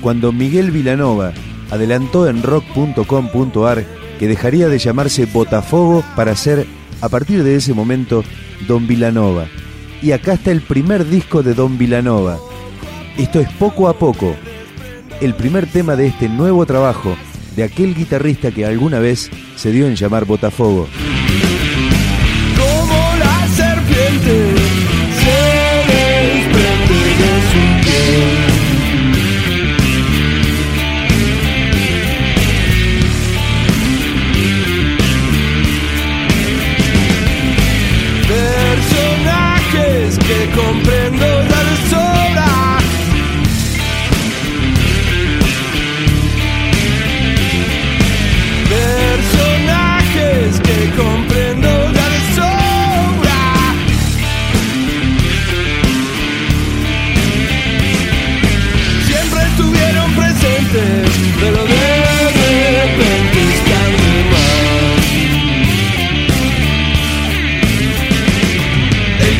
cuando Miguel Vilanova adelantó en rock.com.ar que dejaría de llamarse Botafogo para ser, a partir de ese momento, Don Vilanova. Y acá está el primer disco de Don Vilanova. Esto es poco a poco, el primer tema de este nuevo trabajo de aquel guitarrista que alguna vez se dio en llamar Botafogo.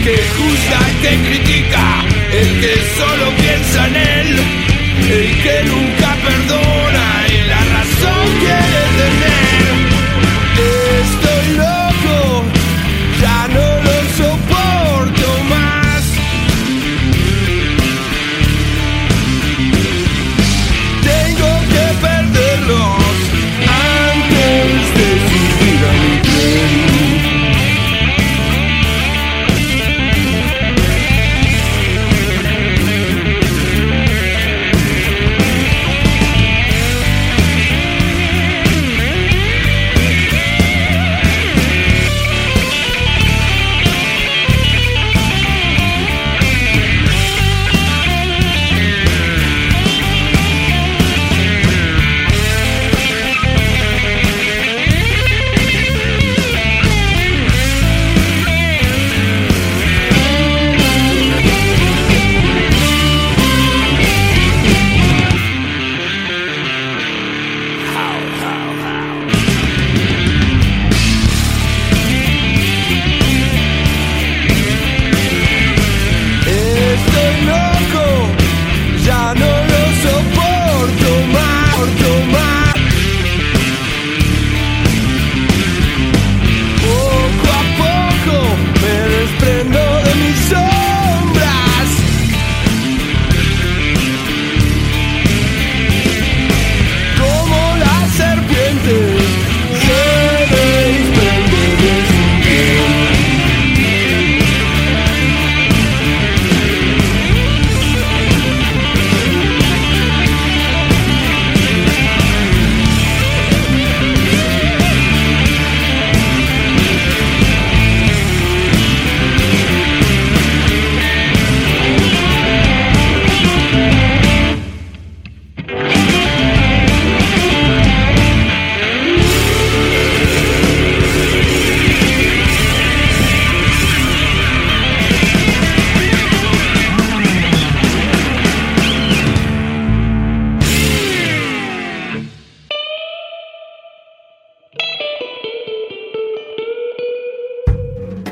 Que juzga y te critica, el que solo piensa en él, el que nunca perdona y la razón quiere tener. Estoy loco, ya no lo soporto más. Tengo que perderlos antes de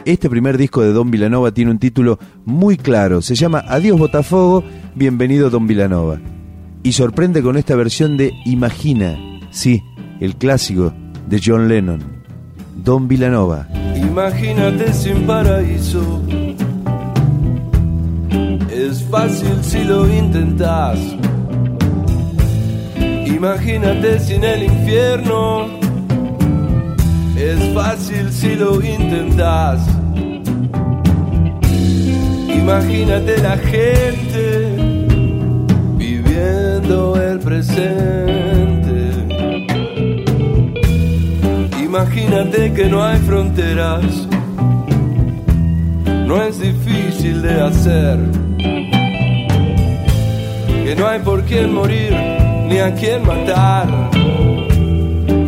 Este primer disco de Don Vilanova tiene un título muy claro. Se llama Adiós Botafogo, bienvenido Don Vilanova. Y sorprende con esta versión de Imagina, sí, el clásico de John Lennon. Don Vilanova. Imagínate sin paraíso. Es fácil si lo intentas. Imagínate sin el infierno. Es fácil si lo intentas. Imagínate la gente viviendo el presente. Imagínate que no hay fronteras. No es difícil de hacer. Que no hay por quién morir ni a quién matar,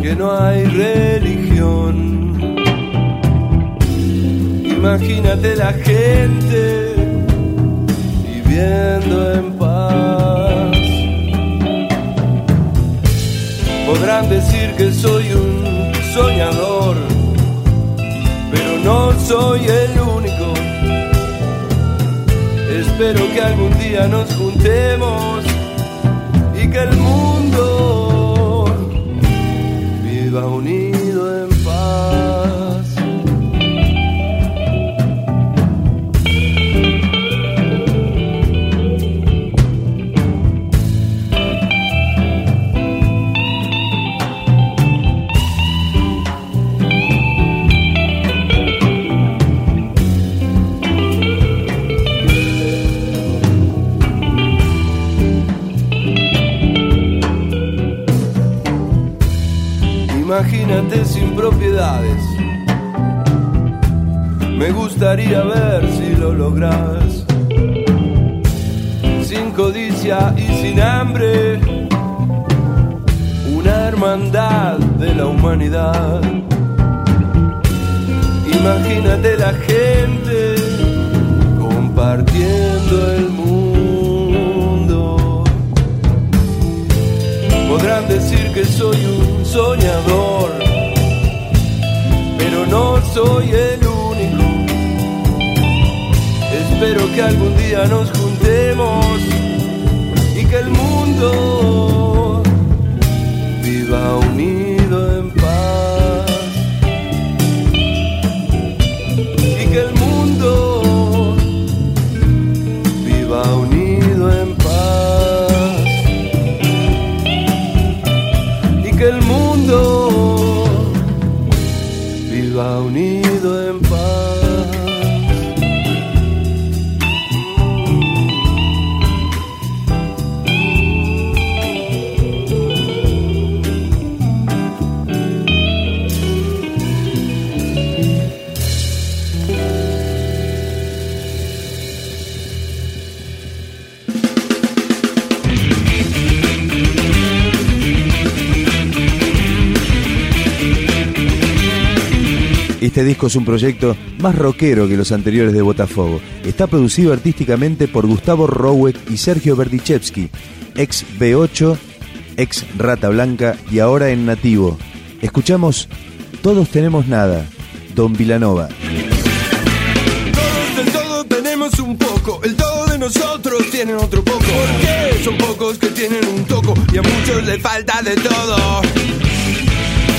que no hay religión. Imagínate la gente viviendo en paz. Podrán decir que soy un soñador, pero no soy el único. Espero que algún día nos juntemos y que el mundo viva unido Imagínate sin propiedades. Me gustaría ver si lo logras. Sin codicia y sin hambre. Una hermandad de la humanidad. Imagínate la gente compartiendo el mundo. Podrán decir que soy un soñador, soy el único. Espero que algún día nos juntemos y que el mundo viva unido unido en paz. Este disco es un proyecto más rockero que los anteriores de Botafogo. Está producido artísticamente por Gustavo Rowek y Sergio Berdichevsky, ex B8, ex Rata Blanca y ahora en Nativo. Escuchamos Todos tenemos nada, Don Vilanova. Todos del todo tenemos un poco, el todo de nosotros tienen otro poco. ¿Por qué? Son pocos que tienen un toco y a muchos le falta de todo.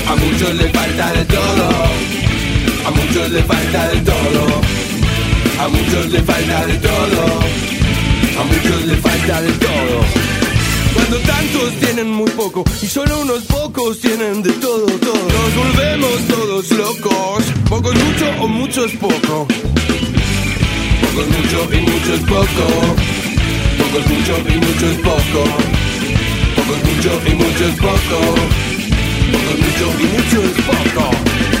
A muchos le falta de todo. A muchos le falta de todo. A muchos le falta de todo. A muchos le falta de todo. Cuando tantos tienen muy poco y solo unos pocos tienen de todo, todo. Nos volvemos todos locos. Pocos mucho o muchos poco. Pocos mucho y muchos poco. Pocos mucho y muchos poco. Pocos mucho y muchos poco. Pocos mucho y muchos poco.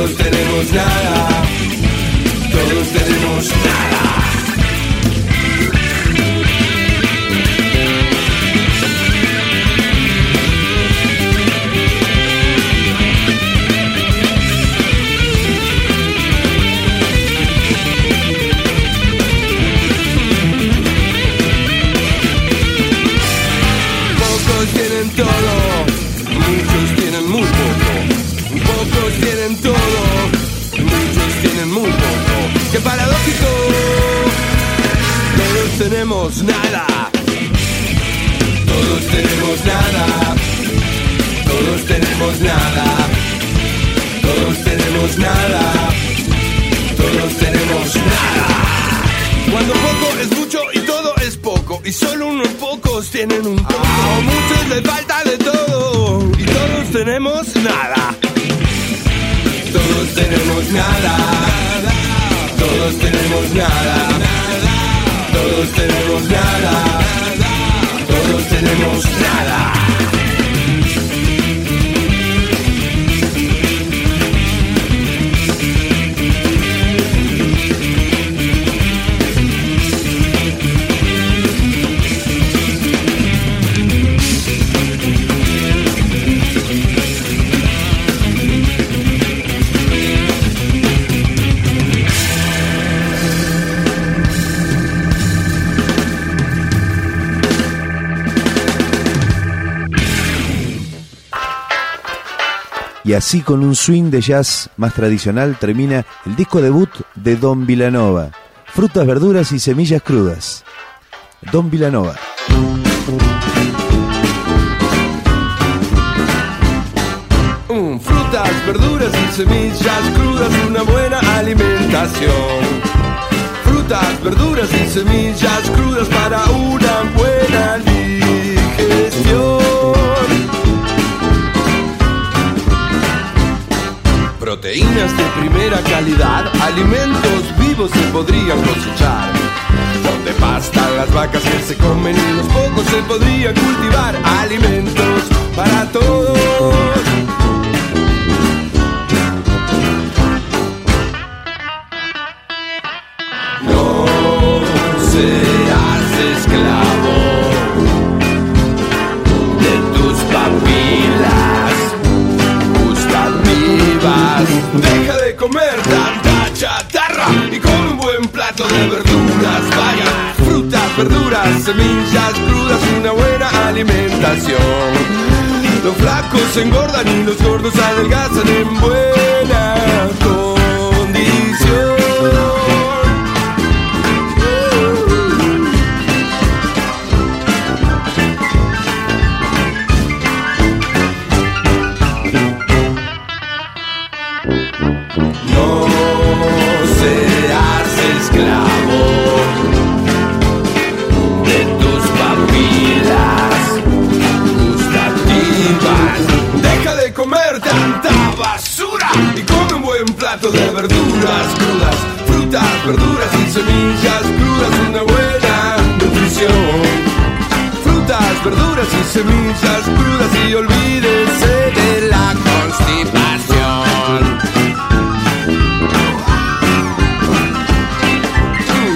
Todos tenemos nada. Todos tenemos nada. Tenemos nada. Todos tenemos nada. Todos tenemos nada. Todos tenemos nada. Todos tenemos nada. Cuando poco es mucho y todo es poco. Y solo unos pocos tienen un poco. A muchos les falta de todo y todos tenemos nada. Todos tenemos nada. Todos tenemos nada. Todos tenemos nada. Todos tenemos nada. Y así con un swing de jazz más tradicional termina el disco debut de Don Villanova. Frutas, verduras y semillas crudas. Don Villanova. Mm, frutas, verduras y semillas crudas, una buena alimentación. Frutas, verduras y semillas crudas para una buena digestión. Proteínas de primera calidad, alimentos vivos se podrían cosechar. Donde pastan las vacas que se comen y los pocos se podrían cultivar alimentos para todos. Y come un buen plato de verduras. Vaya, frutas, verduras, semillas crudas, una buena alimentación. Los flacos engordan y los gordos adelgazan en buena y come un buen plato de verduras crudas, frutas, verduras y semillas crudas, una buena nutrición. Frutas, verduras y semillas crudas y olvídese de la constipación.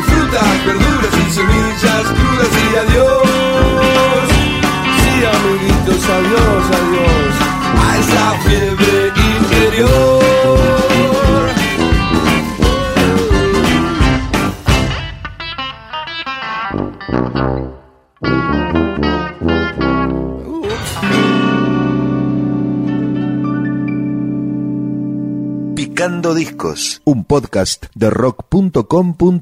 Frutas, verduras y semillas crudas y adiós. Sí, amiguitos, adiós. Podcast de rock.com.ar